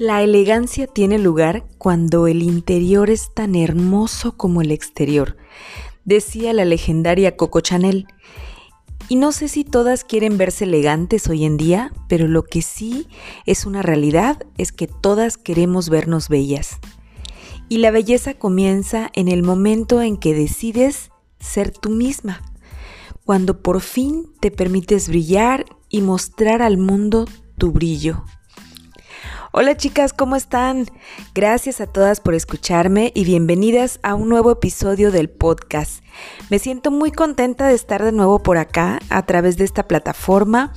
La elegancia tiene lugar cuando el interior es tan hermoso como el exterior, decía la legendaria Coco Chanel. Y no sé si todas quieren verse elegantes hoy en día, pero lo que sí es una realidad es que todas queremos vernos bellas. Y la belleza comienza en el momento en que decides ser tú misma, cuando por fin te permites brillar y mostrar al mundo tu brillo. Hola chicas, ¿cómo están? Gracias a todas por escucharme y bienvenidas a un nuevo episodio del podcast. Me siento muy contenta de estar de nuevo por acá a través de esta plataforma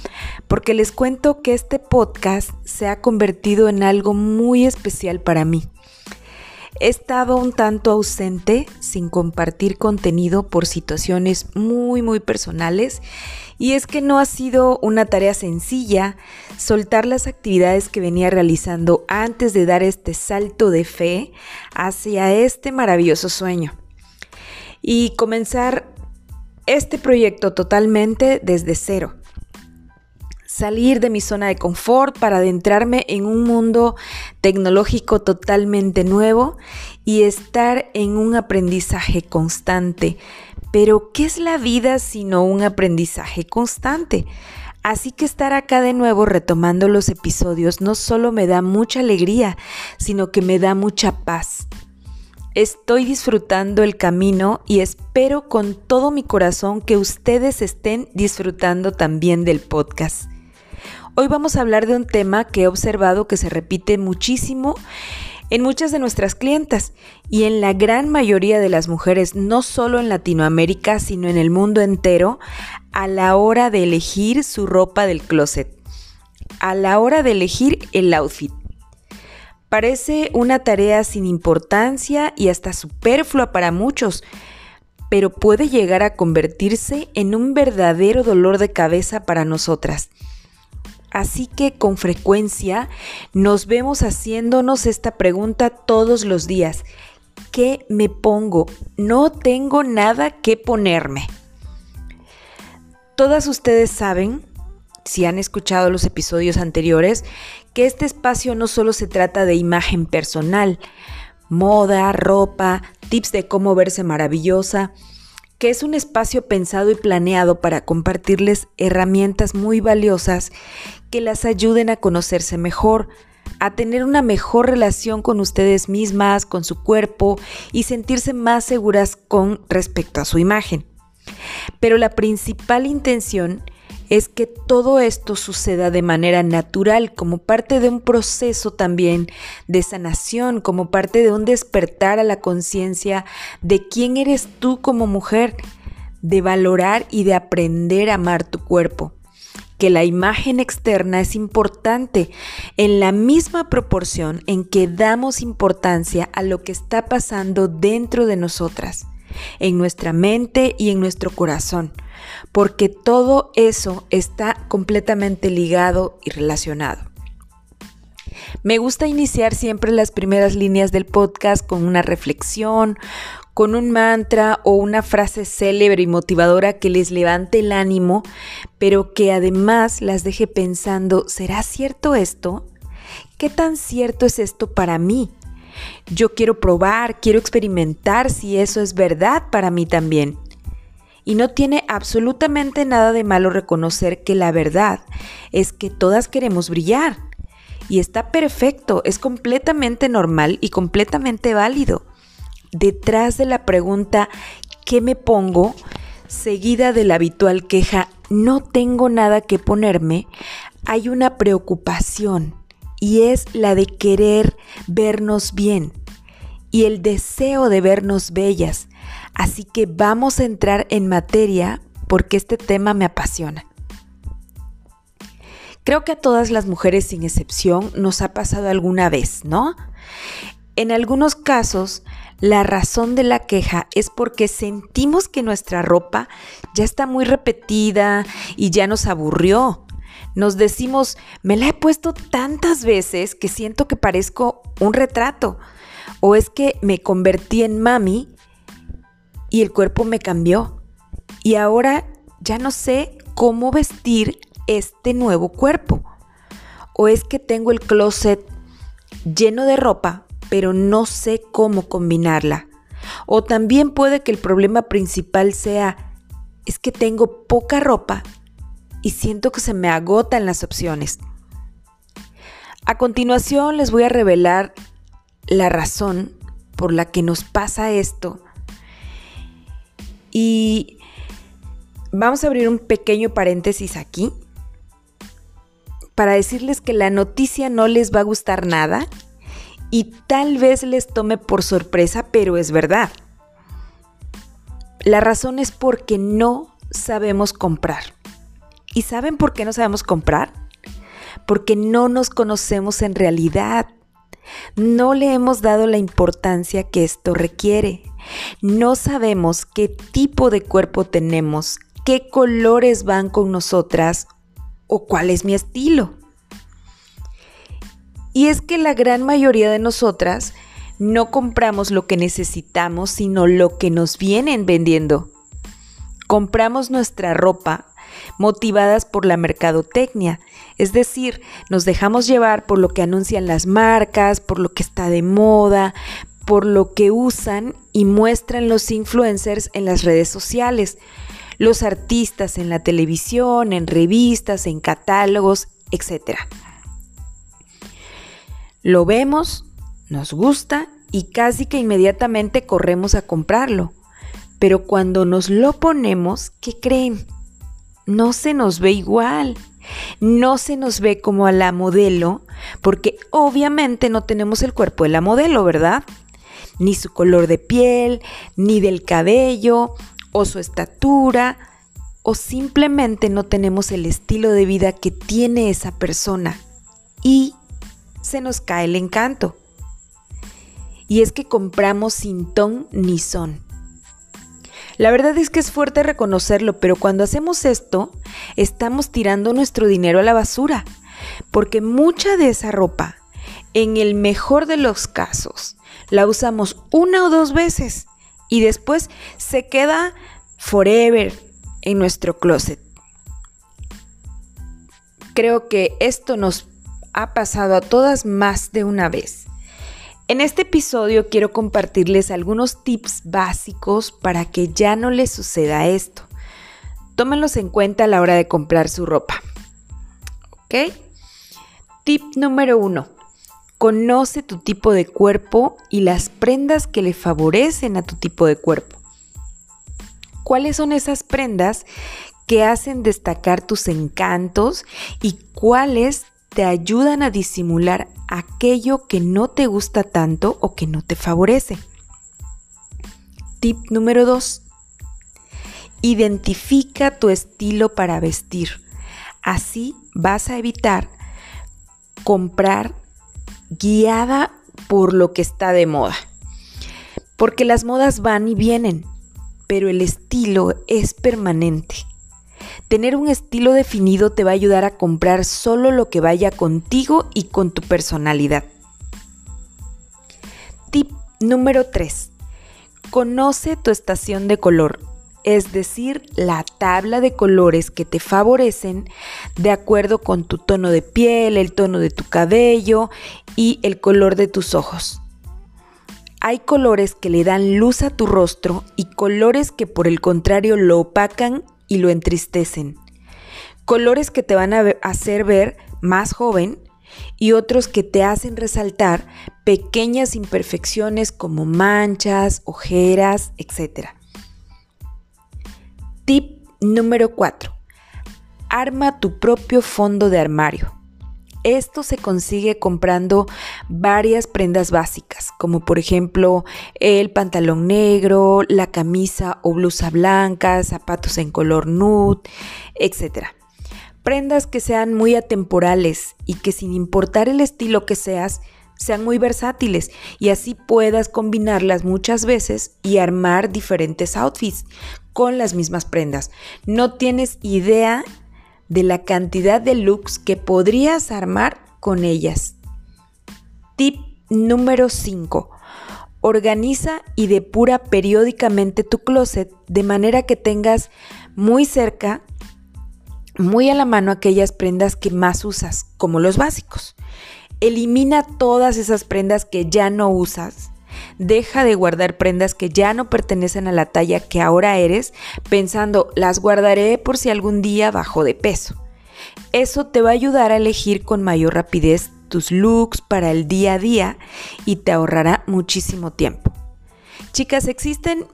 porque les cuento que este podcast se ha convertido en algo muy especial para mí. He estado un tanto ausente sin compartir contenido por situaciones muy muy personales y es que no ha sido una tarea sencilla soltar las actividades que venía realizando antes de dar este salto de fe hacia este maravilloso sueño. Y comenzar este proyecto totalmente desde cero. Salir de mi zona de confort para adentrarme en un mundo tecnológico totalmente nuevo y estar en un aprendizaje constante, pero, ¿qué es la vida sino un aprendizaje constante? Así que estar acá de nuevo retomando los episodios no solo me da mucha alegría, sino que me da mucha paz. Estoy disfrutando el camino y espero con todo mi corazón que ustedes estén disfrutando también del podcast. Hoy vamos a hablar de un tema que he observado que se repite muchísimo en muchas de nuestras clientas y en la gran mayoría de las mujeres, no solo en Latinoamérica, sino en el mundo entero, a la hora de elegir su ropa del closet, a la hora de elegir el outfit. Parece una tarea sin importancia y hasta superflua para muchos, pero puede llegar a convertirse en un verdadero dolor de cabeza para nosotras. Así que con frecuencia nos vemos haciéndonos esta pregunta todos los días. ¿Qué me pongo? No tengo nada que ponerme. Todas ustedes saben, si han escuchado los episodios anteriores, que este espacio no solo se trata de imagen personal, moda, ropa, tips de cómo verse maravillosa, que es un espacio pensado y planeado para compartirles herramientas muy valiosas que las ayuden a conocerse mejor, a tener una mejor relación con ustedes mismas, con su cuerpo y sentirse más seguras con respecto a su imagen. Pero la principal intención es que todo esto suceda de manera natural, como parte de un proceso también de sanación, como parte de un despertar a la conciencia de quién eres tú como mujer, de valorar y de aprender a amar tu cuerpo. Que la imagen externa es importante en la misma proporción en que damos importancia a lo que está pasando dentro de nosotras, en nuestra mente y en nuestro corazón, porque todo eso está completamente ligado y relacionado. Me gusta iniciar siempre las primeras líneas del podcast con una reflexión, con un mantra o una frase célebre y motivadora que les levante el ánimo, pero que además las deje pensando, ¿será cierto esto? ¿Qué tan cierto es esto para mí? Yo quiero probar, quiero experimentar si eso es verdad para mí también. Y no tiene absolutamente nada de malo reconocer que la verdad es que todas queremos brillar. Y está perfecto, es completamente normal y completamente válido detrás de la pregunta ¿qué me pongo? seguida de la habitual queja no tengo nada que ponerme, hay una preocupación y es la de querer vernos bien y el deseo de vernos bellas. Así que vamos a entrar en materia porque este tema me apasiona. Creo que a todas las mujeres sin excepción nos ha pasado alguna vez, ¿no? En algunos casos, la razón de la queja es porque sentimos que nuestra ropa ya está muy repetida y ya nos aburrió. Nos decimos, me la he puesto tantas veces que siento que parezco un retrato. O es que me convertí en mami y el cuerpo me cambió. Y ahora ya no sé cómo vestir este nuevo cuerpo. O es que tengo el closet lleno de ropa, pero no sé cómo combinarla. O también puede que el problema principal sea, es que tengo poca ropa y siento que se me agotan las opciones. A continuación les voy a revelar la razón por la que nos pasa esto. Y vamos a abrir un pequeño paréntesis aquí para decirles que la noticia no les va a gustar nada y tal vez les tome por sorpresa, pero es verdad. La razón es porque no sabemos comprar. ¿Y saben por qué no sabemos comprar? Porque no nos conocemos en realidad. No le hemos dado la importancia que esto requiere. No sabemos qué tipo de cuerpo tenemos, qué colores van con nosotras o cuál es mi estilo. Y es que la gran mayoría de nosotras no compramos lo que necesitamos, sino lo que nos vienen vendiendo. Compramos nuestra ropa motivadas por la mercadotecnia, es decir, nos dejamos llevar por lo que anuncian las marcas, por lo que está de moda, por lo que usan y muestran los influencers en las redes sociales, los artistas en la televisión, en revistas, en catálogos, etc. Lo vemos, nos gusta y casi que inmediatamente corremos a comprarlo. Pero cuando nos lo ponemos, ¿qué creen? No se nos ve igual. No se nos ve como a la modelo, porque obviamente no tenemos el cuerpo de la modelo, ¿verdad? Ni su color de piel, ni del cabello, o su estatura, o simplemente no tenemos el estilo de vida que tiene esa persona y se nos cae el encanto. Y es que compramos sin ton ni son. La verdad es que es fuerte reconocerlo, pero cuando hacemos esto, estamos tirando nuestro dinero a la basura, porque mucha de esa ropa, en el mejor de los casos, la usamos una o dos veces y después se queda forever en nuestro closet. Creo que esto nos ha pasado a todas más de una vez. En este episodio quiero compartirles algunos tips básicos para que ya no les suceda esto. Tómenlos en cuenta a la hora de comprar su ropa. ¿Ok? Tip número uno. Conoce tu tipo de cuerpo y las prendas que le favorecen a tu tipo de cuerpo. ¿Cuáles son esas prendas que hacen destacar tus encantos y cuáles te ayudan a disimular aquello que no te gusta tanto o que no te favorece? Tip número 2. Identifica tu estilo para vestir. Así vas a evitar comprar guiada por lo que está de moda. Porque las modas van y vienen, pero el estilo es permanente. Tener un estilo definido te va a ayudar a comprar solo lo que vaya contigo y con tu personalidad. Tip número 3. Conoce tu estación de color, es decir, la tabla de colores que te favorecen de acuerdo con tu tono de piel, el tono de tu cabello y el color de tus ojos. Hay colores que le dan luz a tu rostro y colores que por el contrario lo opacan y lo entristecen. Colores que te van a hacer ver más joven y otros que te hacen resaltar pequeñas imperfecciones como manchas, ojeras, etc. Tip número 4. Arma tu propio fondo de armario. Esto se consigue comprando varias prendas básicas, como por ejemplo el pantalón negro, la camisa o blusa blanca, zapatos en color nude, etc. Prendas que sean muy atemporales y que sin importar el estilo que seas, sean muy versátiles y así puedas combinarlas muchas veces y armar diferentes outfits con las mismas prendas. No tienes idea de la cantidad de looks que podrías armar con ellas. Tip número 5. Organiza y depura periódicamente tu closet de manera que tengas muy cerca, muy a la mano aquellas prendas que más usas, como los básicos. Elimina todas esas prendas que ya no usas. Deja de guardar prendas que ya no pertenecen a la talla que ahora eres, pensando, las guardaré por si algún día bajo de peso. Eso te va a ayudar a elegir con mayor rapidez tus looks para el día a día y te ahorrará muchísimo tiempo. Chicas, existen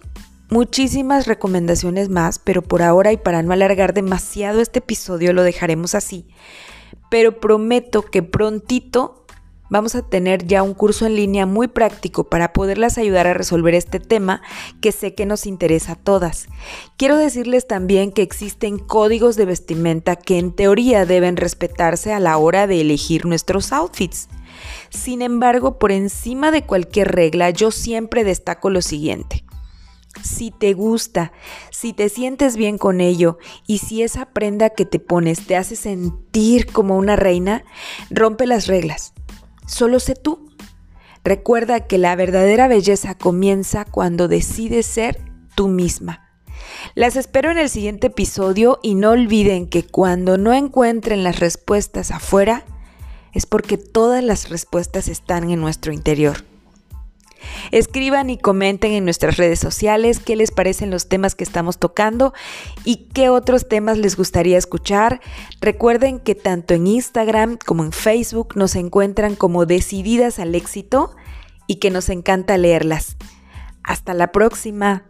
muchísimas recomendaciones más, pero por ahora y para no alargar demasiado este episodio lo dejaremos así. Pero prometo que prontito vamos a tener ya un curso en línea muy práctico para poderlas ayudar a resolver este tema que sé que nos interesa a todas. Quiero decirles también que existen códigos de vestimenta que en teoría deben respetarse a la hora de elegir nuestros outfits. Sin embargo, por encima de cualquier regla, yo siempre destaco lo siguiente. Si te gusta, si te sientes bien con ello y si esa prenda que te pones te hace sentir como una reina, rompe las reglas solo sé tú. Recuerda que la verdadera belleza comienza cuando decides ser tú misma. Las espero en el siguiente episodio y no olviden que cuando no encuentren las respuestas afuera, es porque todas las respuestas están en nuestro interior. Escriban y comenten en nuestras redes sociales qué les parecen los temas que estamos tocando y qué otros temas les gustaría escuchar. Recuerden que tanto en Instagram como en Facebook nos encuentran como decididas al éxito y que nos encanta leerlas. Hasta la próxima.